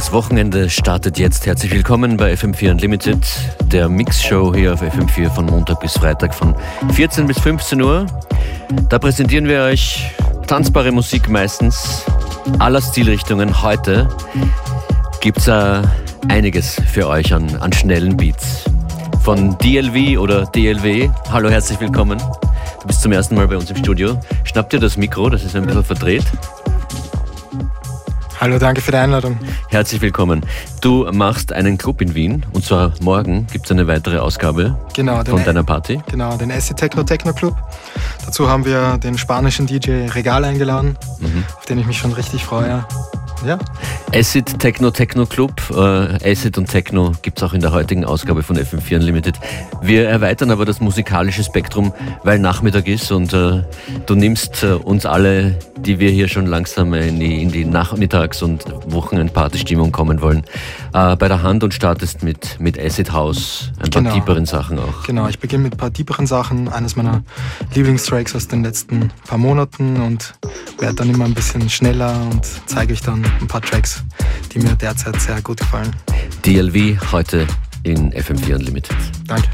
Das Wochenende startet jetzt. Herzlich willkommen bei FM4 Unlimited, der Mixshow hier auf FM4 von Montag bis Freitag von 14 bis 15 Uhr. Da präsentieren wir euch tanzbare Musik meistens aller Stilrichtungen. Heute gibt es äh, einiges für euch an, an schnellen Beats. Von DLV oder DLW. Hallo, herzlich willkommen. Du bist zum ersten Mal bei uns im Studio. Schnapp dir das Mikro, das ist ein bisschen verdreht. Hallo, danke für die Einladung. Herzlich willkommen. Du machst einen Club in Wien und zwar morgen gibt es eine weitere Ausgabe genau, von deiner Party. Genau, den Acid Techno Techno Club. Dazu haben wir den spanischen DJ Regal eingeladen, mhm. auf den ich mich schon richtig freue. Ja. Acid Techno Techno Club. Äh, Acid und Techno gibt es auch in der heutigen Ausgabe von FM4 Unlimited. Wir erweitern aber das musikalische Spektrum, weil Nachmittag ist und äh, du nimmst äh, uns alle, die wir hier schon langsam in die, in die Nachmittags- und Wochenendpartystimmung kommen wollen, äh, bei der Hand und startest mit, mit Acid House, ein paar genau. tieferen Sachen auch. Genau, ich beginne mit ein paar tieferen Sachen, eines meiner Lieblingstracks aus den letzten paar Monaten und werde dann immer ein bisschen schneller und zeige euch dann ein paar Tracks, die mir derzeit sehr gut gefallen. DLV heute in FM4 Unlimited. Danke.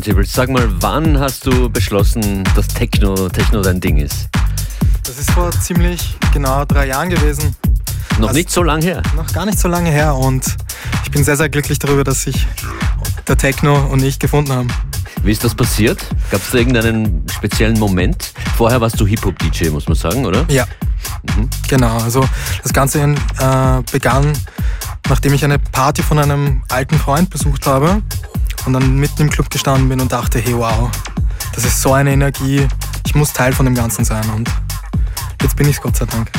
Turntables. Sag mal, wann hast du beschlossen, dass Techno, Techno dein Ding ist? Das ist vor ziemlich genau drei Jahren gewesen. Noch also nicht so lange her? Noch gar nicht so lange her und ich bin sehr, sehr glücklich darüber, dass sich der Techno und ich gefunden haben. Wie ist das passiert? Gab es da irgendeinen speziellen Moment? Vorher warst du Hip-Hop-DJ, muss man sagen, oder? Ja. Mhm. Genau, also das Ganze äh, begann, nachdem ich eine Party von einem alten Freund besucht habe und dann mitten im Club gestanden bin und dachte, hey wow, das ist so eine Energie, ich muss Teil von dem Ganzen sein und jetzt bin ich es Gott sei Dank.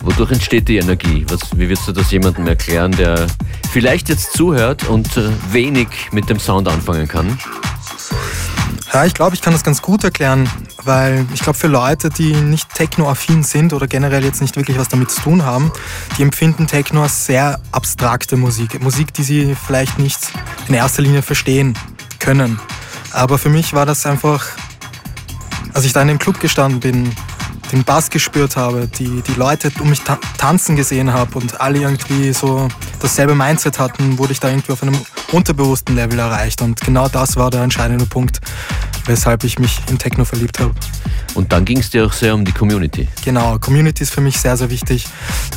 Wodurch entsteht die Energie? Was, wie würdest du das jemandem erklären, der vielleicht jetzt zuhört und äh, wenig mit dem Sound anfangen kann? Ja, ich glaube, ich kann das ganz gut erklären, weil ich glaube, für Leute, die nicht techno-affin sind oder generell jetzt nicht wirklich was damit zu tun haben, die empfinden Techno als sehr abstrakte Musik. Musik, die sie vielleicht nicht in erster Linie verstehen können. Aber für mich war das einfach, als ich da in dem Club gestanden bin, den Bass gespürt habe, die, die Leute um mich ta tanzen gesehen habe und alle irgendwie so dasselbe Mindset hatten, wurde ich da irgendwie auf einem unterbewussten Level erreicht. Und genau das war der entscheidende Punkt, weshalb ich mich in Techno verliebt habe. Und dann ging es dir auch sehr um die Community. Genau, Community ist für mich sehr, sehr wichtig.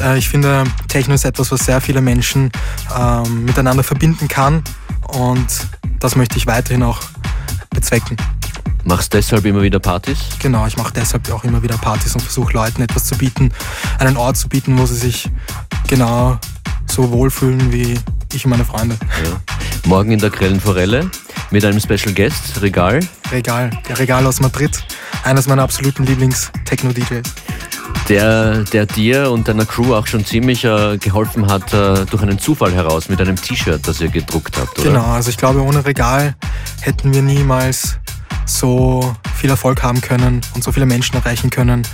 Äh, ich finde, Techno ist etwas, was sehr viele Menschen ähm, miteinander verbinden kann und das möchte ich weiterhin auch bezwecken. Machst deshalb immer wieder Partys? Genau, ich mache deshalb auch immer wieder Partys und versuche Leuten etwas zu bieten, einen Ort zu bieten, wo sie sich genau so wohlfühlen wie ich und meine Freunde. Ja. Morgen in der Grellen Forelle mit einem Special Guest, Regal. Regal, der Regal aus Madrid, eines meiner absoluten Lieblings-Techno-DJs. Der, der dir und deiner Crew auch schon ziemlich äh, geholfen hat, äh, durch einen Zufall heraus, mit einem T-Shirt, das ihr gedruckt habt, oder? Genau, also ich glaube, ohne Regal hätten wir niemals so viel Erfolg haben können und so viele Menschen erreichen können.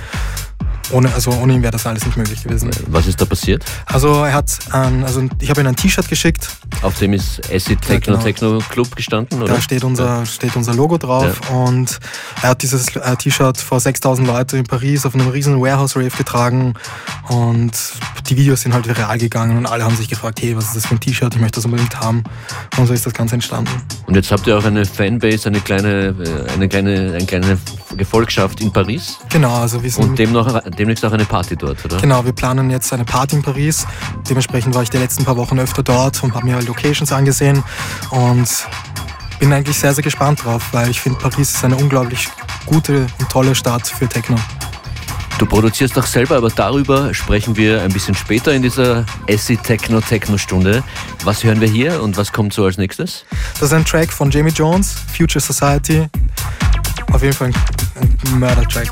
Ohne, also ohne ihn wäre das alles nicht möglich gewesen. Was ist da passiert? Also er hat, ähm, also ich habe ihm ein T-Shirt geschickt. Auf dem ist Acid Techno, ja, genau. Techno Club gestanden, oder? Da steht unser, ja. steht unser Logo drauf ja. und er hat dieses äh, T-Shirt vor 6000 Leute in Paris auf einem riesen Warehouse-Rave getragen und die Videos sind halt viral gegangen und alle haben sich gefragt, hey, was ist das für ein T-Shirt, ich möchte das unbedingt haben. Und so ist das Ganze entstanden. Und jetzt habt ihr auch eine Fanbase, eine kleine, äh, eine kleine, eine kleine Gefolgschaft in Paris? Genau, also wir sind... Und dem noch, demnächst auch eine Party dort, oder? Genau, wir planen jetzt eine Party in Paris. Dementsprechend war ich die letzten paar Wochen öfter dort und habe mir Locations angesehen und bin eigentlich sehr, sehr gespannt drauf, weil ich finde, Paris ist eine unglaublich gute und tolle Stadt für Techno. Du produzierst auch selber, aber darüber sprechen wir ein bisschen später in dieser Essie Techno Techno Stunde. Was hören wir hier und was kommt so als nächstes? Das ist ein Track von Jamie Jones, Future Society. Auf jeden Fall ein, ein Mörder-Track.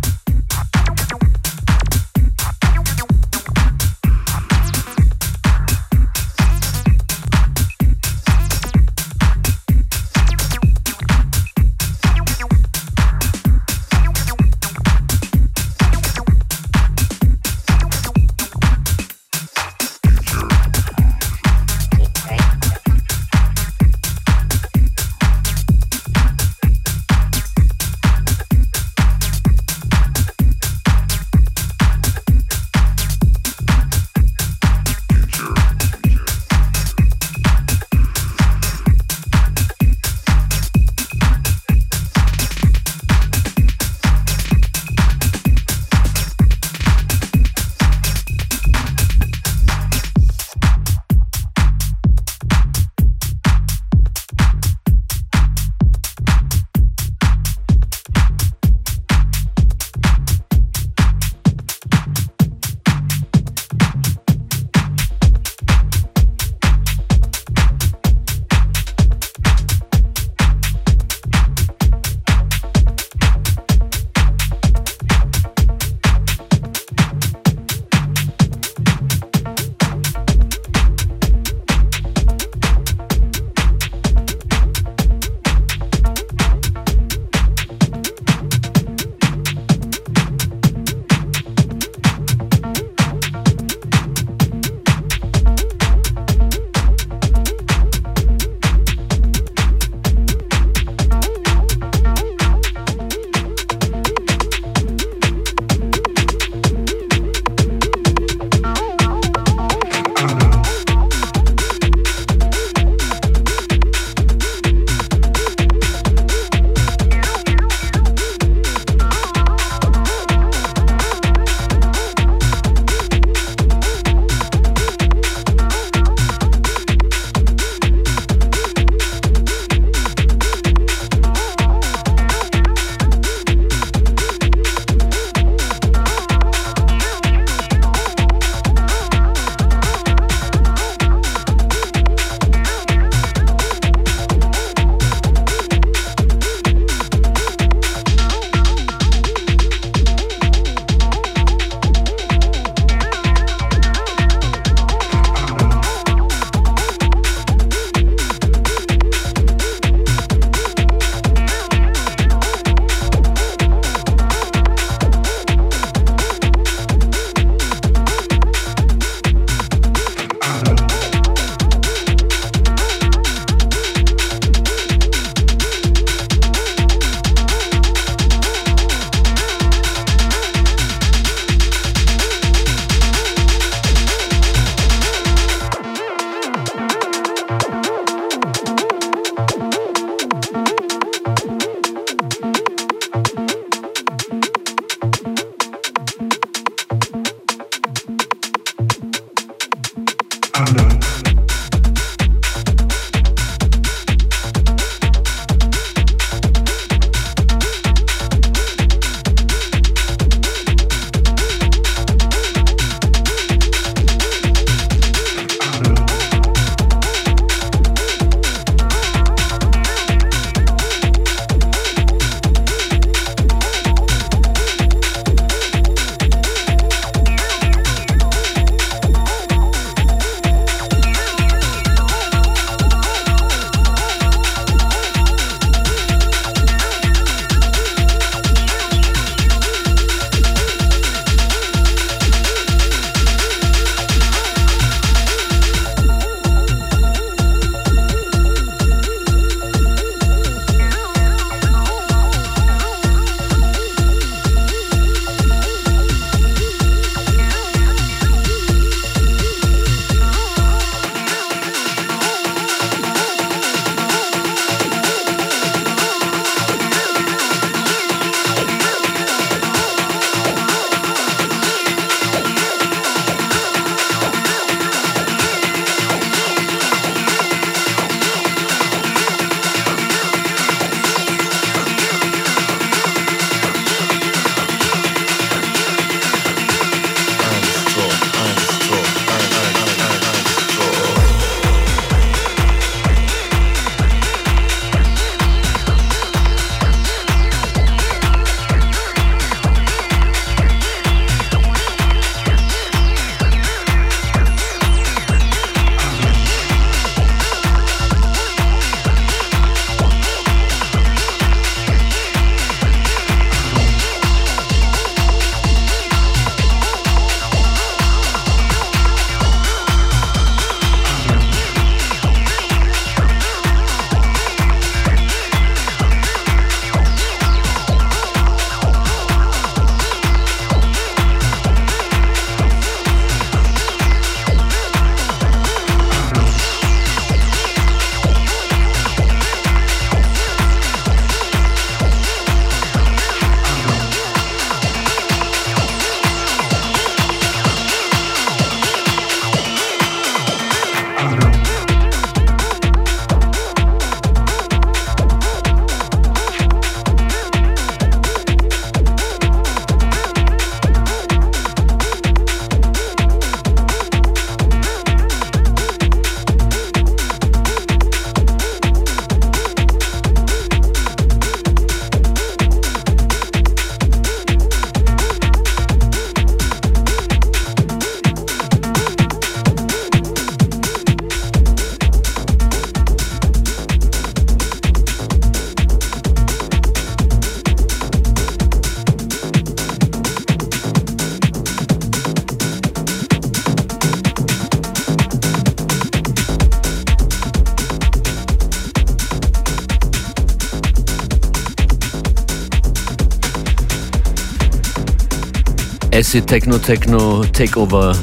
Acid Techno Techno Takeover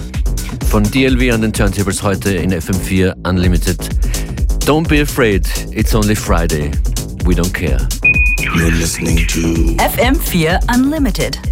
von DLV an den Turntables heute in FM4 Unlimited. Don't be afraid, it's only Friday. We don't care. You're listening to FM4 Unlimited.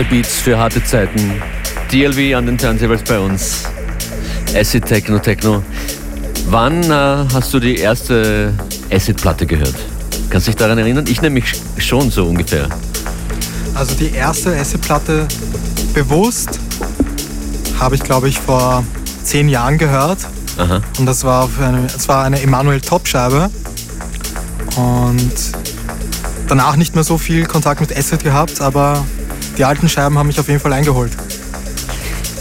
Harte Beats für harte Zeiten. DLV an den Turntables bei uns. Acid Techno Techno. Wann äh, hast du die erste Acid-Platte gehört? Kannst du dich daran erinnern? Ich nämlich schon so ungefähr. Also die erste Acid-Platte bewusst habe ich, glaube ich, vor zehn Jahren gehört. Aha. Und das war, eine, das war eine Emanuel Top-Scheibe. Und danach nicht mehr so viel Kontakt mit Acid gehabt, aber die alten Scheiben haben mich auf jeden Fall eingeholt.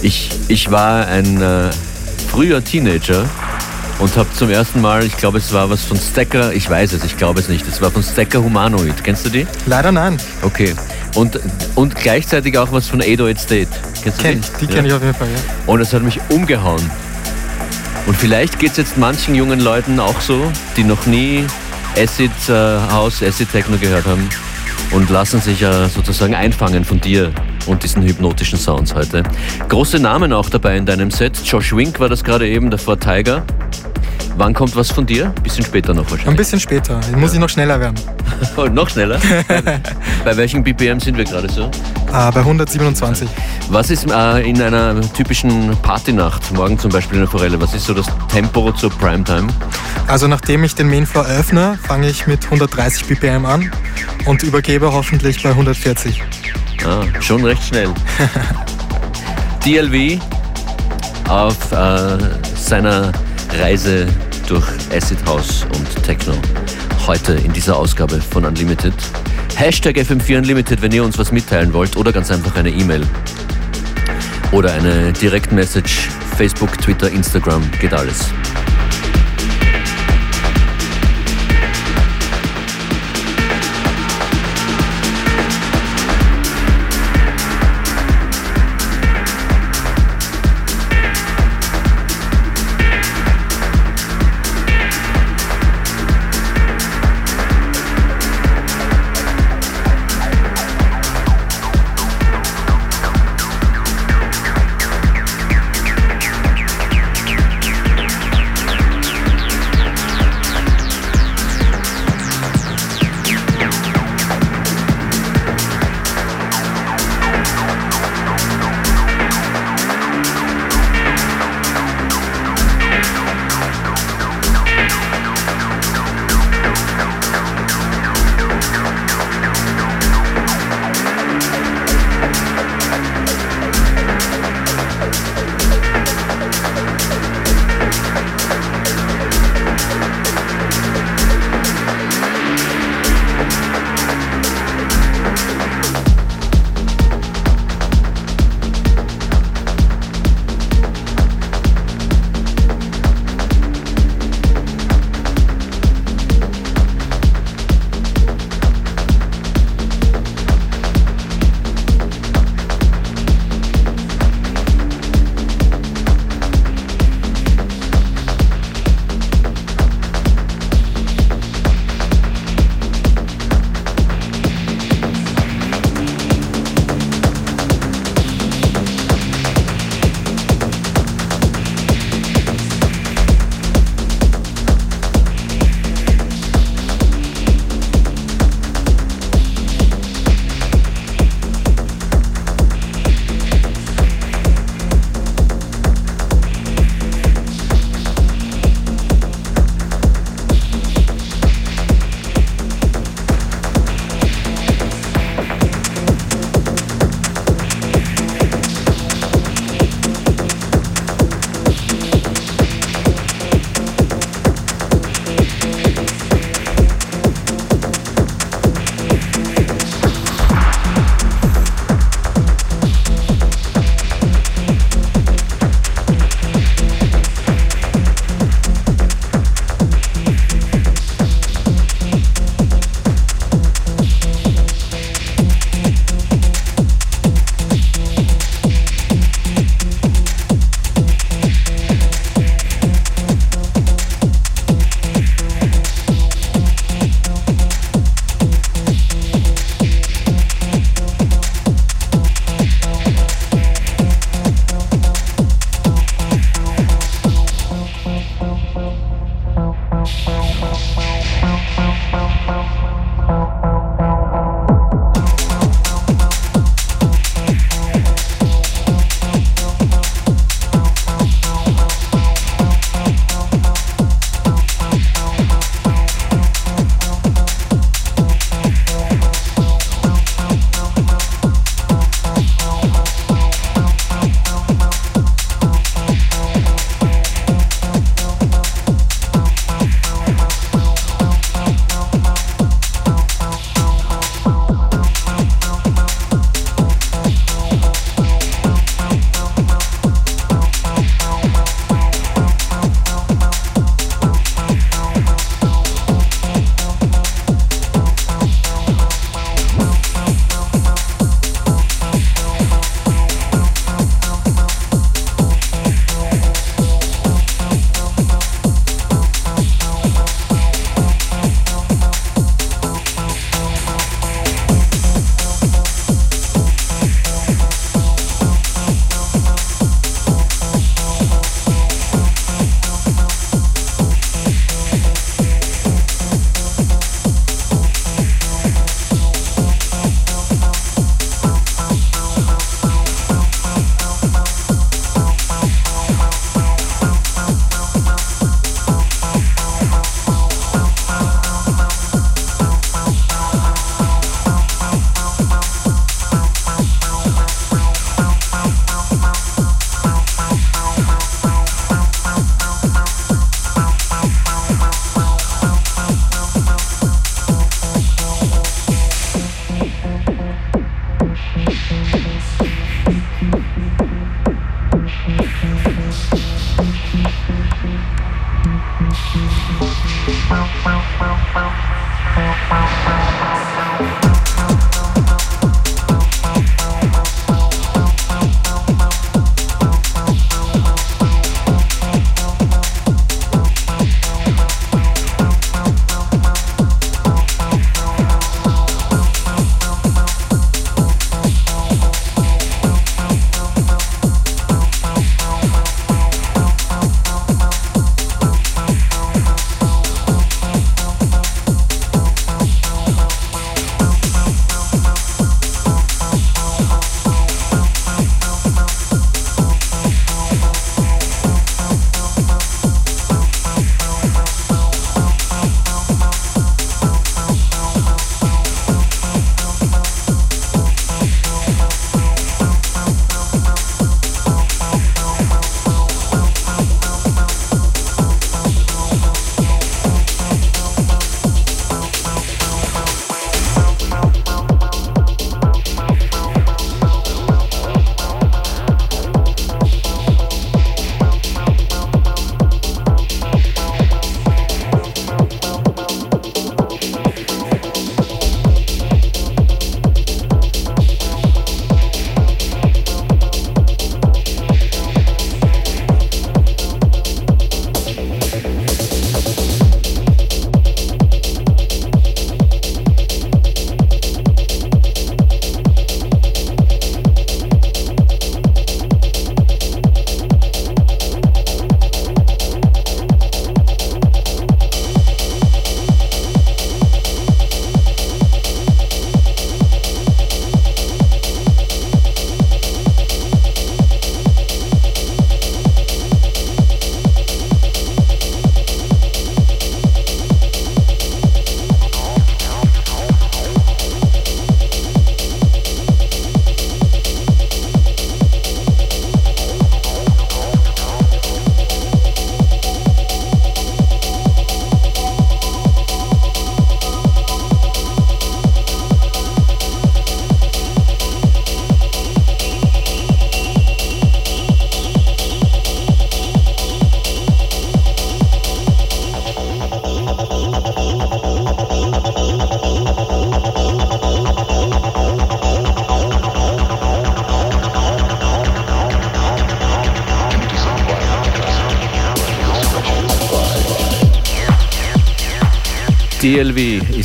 Ich, ich war ein äh, früher Teenager und habe zum ersten Mal, ich glaube, es war was von Stacker, ich weiß es, ich glaube es nicht, es war von Stacker Humanoid. Kennst du die? Leider nein. Okay. Und, und gleichzeitig auch was von 808 State. Kennst du Kenn, die Ja. kenne ich auf jeden Fall, ja. Und es hat mich umgehauen. Und vielleicht geht es jetzt manchen jungen Leuten auch so, die noch nie Acid äh, House, Acid Techno gehört haben und lassen sich äh, sozusagen einfangen von dir und diesen hypnotischen Sounds heute. Große Namen auch dabei in deinem Set. Josh Wink war das gerade eben, davor Tiger. Wann kommt was von dir? Bisschen später noch Ein wahrscheinlich. bisschen später. Muss ich noch schneller werden. Oh, noch schneller. Bei welchem BPM sind wir gerade so? Äh, bei 127. Was ist äh, in einer typischen Partynacht, morgen zum Beispiel in der Forelle, was ist so das Tempo zur Primetime? Also nachdem ich den Mainfloor öffne, fange ich mit 130 BPM an und übergebe hoffentlich bei 140. Ah, schon recht schnell. DLV auf äh, seiner Reise durch Acid House und Techno. Heute in dieser Ausgabe von Unlimited. Hashtag FM4 Unlimited, wenn ihr uns was mitteilen wollt oder ganz einfach eine E-Mail. Oder eine Direktmessage, Facebook, Twitter, Instagram, geht alles.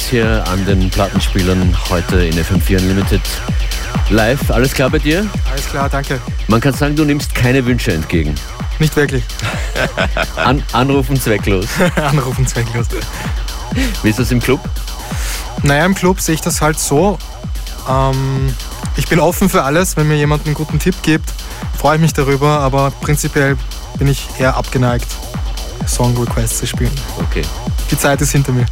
Ist hier an den Plattenspielern heute in FM4 Unlimited live. Alles klar bei dir? Alles klar, danke. Man kann sagen, du nimmst keine Wünsche entgegen. Nicht wirklich. An Anrufen zwecklos. Anrufen zwecklos. Wie ist das im Club? Naja, im Club sehe ich das halt so. Ähm, ich bin offen für alles. Wenn mir jemand einen guten Tipp gibt, freue ich mich darüber. Aber prinzipiell bin ich eher abgeneigt, Song-Requests zu spielen. Okay. Die Zeit ist hinter mir.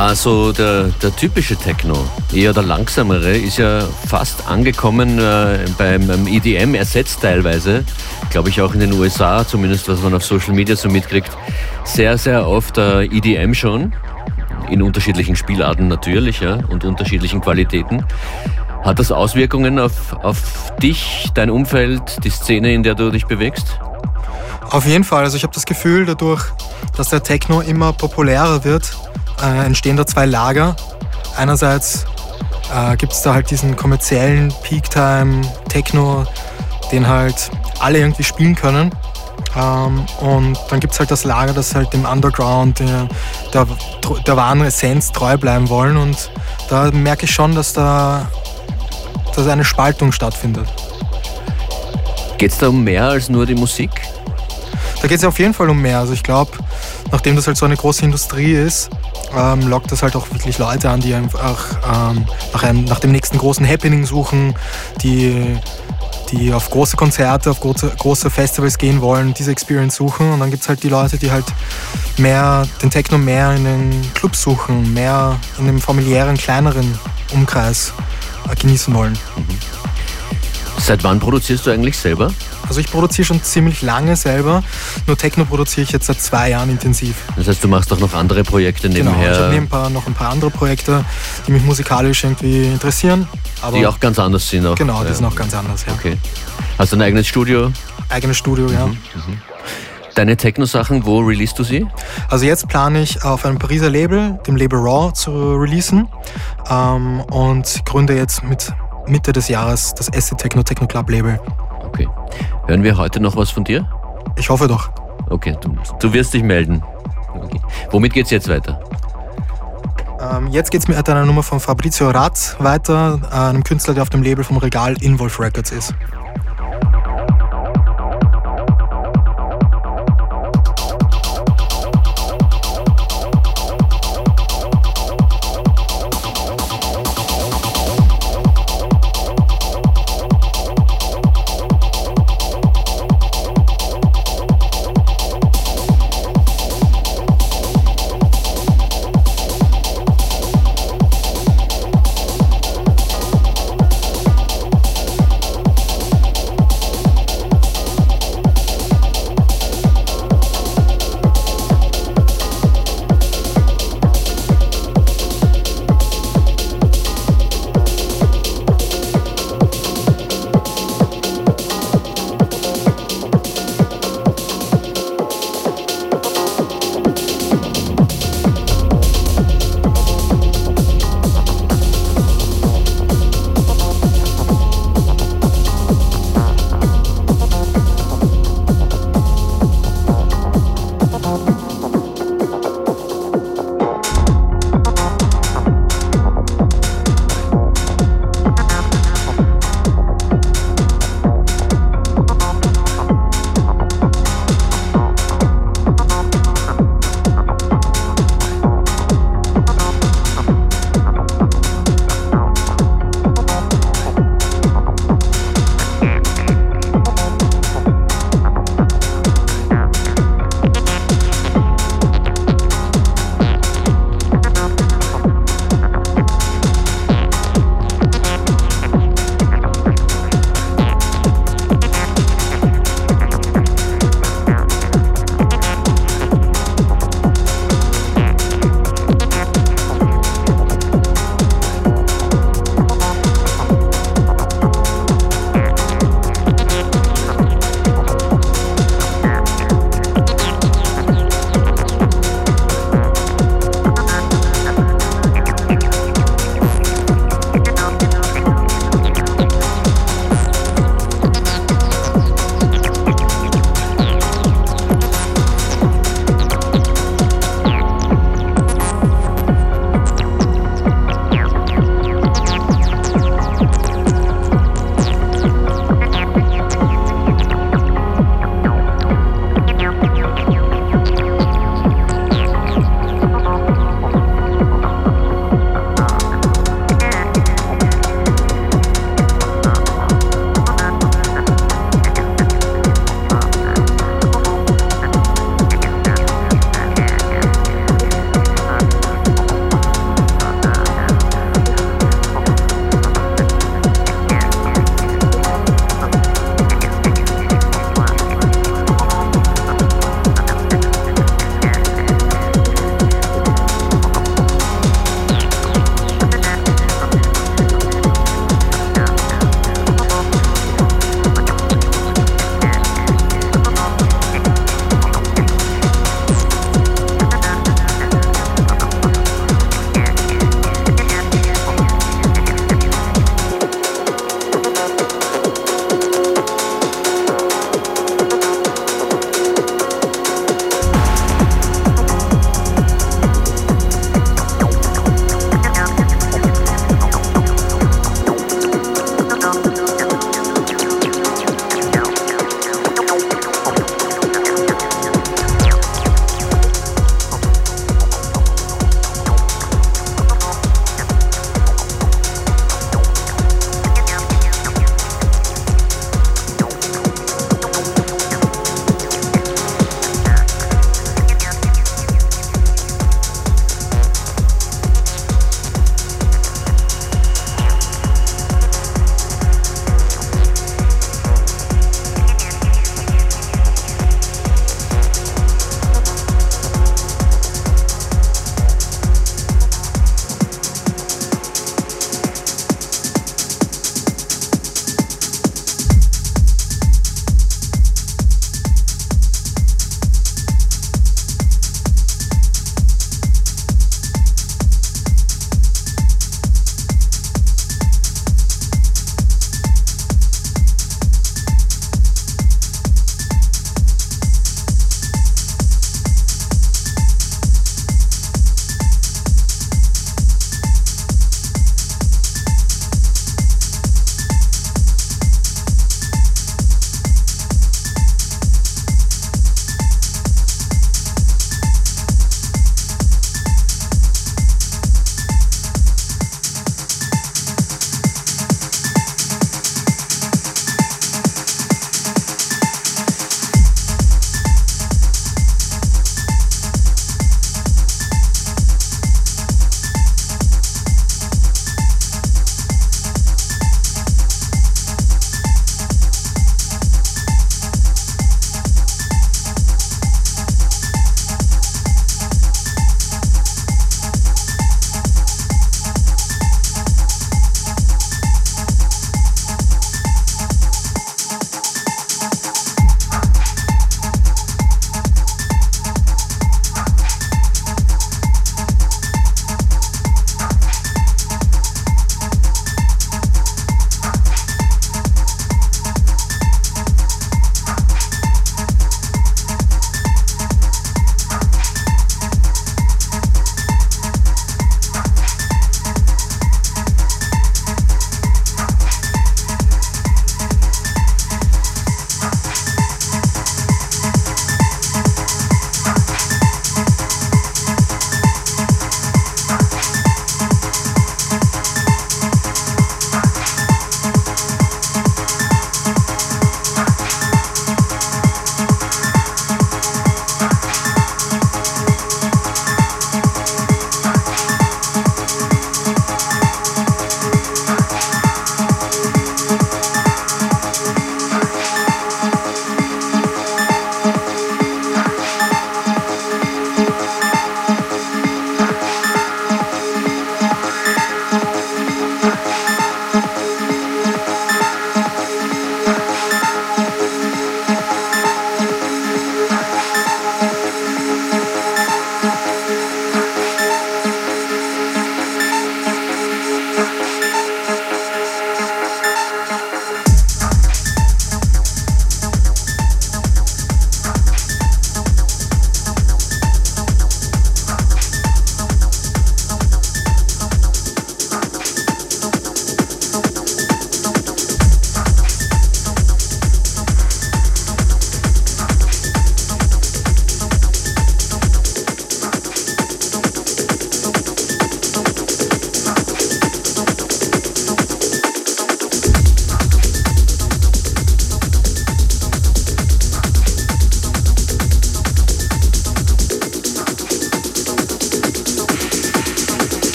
Also der, der typische Techno, eher der langsamere, ist ja fast angekommen äh, beim, EDM, ersetzt teilweise, glaube ich auch in den USA, zumindest was man auf Social Media so mitkriegt, sehr, sehr oft äh, EDM schon, in unterschiedlichen Spielarten natürlich ja, und unterschiedlichen Qualitäten. Hat das Auswirkungen auf, auf dich, dein Umfeld, die Szene, in der du dich bewegst? Auf jeden Fall. Also ich habe das Gefühl, dadurch, dass der Techno immer populärer wird, äh, entstehen da zwei Lager. Einerseits äh, gibt es da halt diesen kommerziellen Peak-Time-Techno, den halt alle irgendwie spielen können. Ähm, und dann gibt es halt das Lager, das halt dem Underground, der, der, der wahren Essenz treu bleiben wollen. Und da merke ich schon, dass da dass eine Spaltung stattfindet. Geht es da um mehr als nur die Musik? Da geht es auf jeden Fall um mehr. Also ich glaube, nachdem das halt so eine große Industrie ist, ähm, lockt das halt auch wirklich Leute an, die einfach ähm, nach, einem, nach dem nächsten großen Happening suchen, die, die auf große Konzerte, auf große, große Festivals gehen wollen, diese Experience suchen. Und dann gibt es halt die Leute, die halt mehr den Techno mehr in den Clubs suchen, mehr in einem familiären, kleineren Umkreis äh, genießen wollen. Mhm. Seit wann produzierst du eigentlich selber? Also ich produziere schon ziemlich lange selber, nur Techno produziere ich jetzt seit zwei Jahren intensiv. Das heißt, du machst auch noch andere Projekte nebenher? Genau, ich habe nebenbei noch ein paar andere Projekte, die mich musikalisch irgendwie interessieren. die auch ganz anders sind? Auch. Genau, die ja. sind auch ganz anders, ja. Okay. Hast du ein eigenes Studio? Eigenes Studio, mhm, ja. Mhm. Deine Techno-Sachen, wo releast du sie? Also jetzt plane ich auf einem Pariser Label, dem Label Raw, zu releasen ähm, und gründe jetzt mit Mitte des Jahres das Acid Techno Techno Club Label. Okay. Hören wir heute noch was von dir? Ich hoffe doch. Okay, du, du wirst dich melden. Okay. Womit geht's jetzt weiter? Ähm, jetzt geht's mit einer Nummer von Fabrizio Ratz weiter, einem Künstler, der auf dem Label vom Regal Involve Records ist.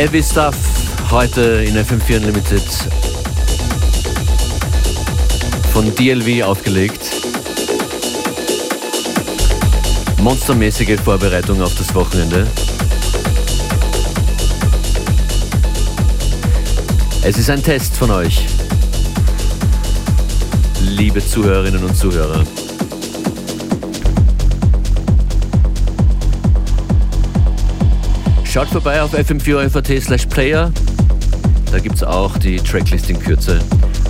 Heavy Stuff heute in FM4 Unlimited von DLV aufgelegt. Monstermäßige Vorbereitung auf das Wochenende. Es ist ein Test von euch, liebe Zuhörerinnen und Zuhörer. Schaut vorbei auf fm4 slash player. Da gibt es auch die Tracklist in Kürze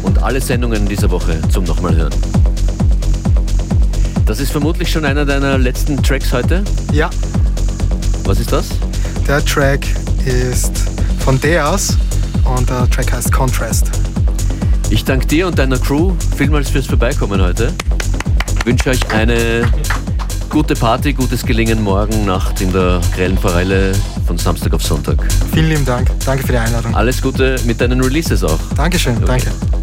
und alle Sendungen dieser Woche zum nochmal hören. Das ist vermutlich schon einer deiner letzten Tracks heute. Ja. Was ist das? Der Track ist von Deas und der Track heißt Contrast. Ich danke dir und deiner Crew vielmals fürs Vorbeikommen heute. Ich wünsche euch eine gute Party, gutes Gelingen morgen Nacht in der grellen Forelle von Samstag auf Sonntag. Vielen lieben Dank. Danke für die Einladung. Alles Gute mit deinen Releases auch. Dankeschön, okay. danke.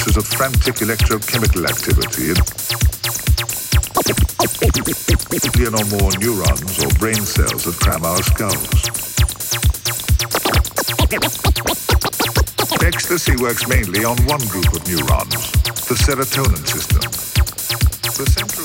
Consequences of frantic electrochemical activity billion or more neurons or brain cells that cram our skulls. Ecstasy works mainly on one group of neurons, the serotonin system. The central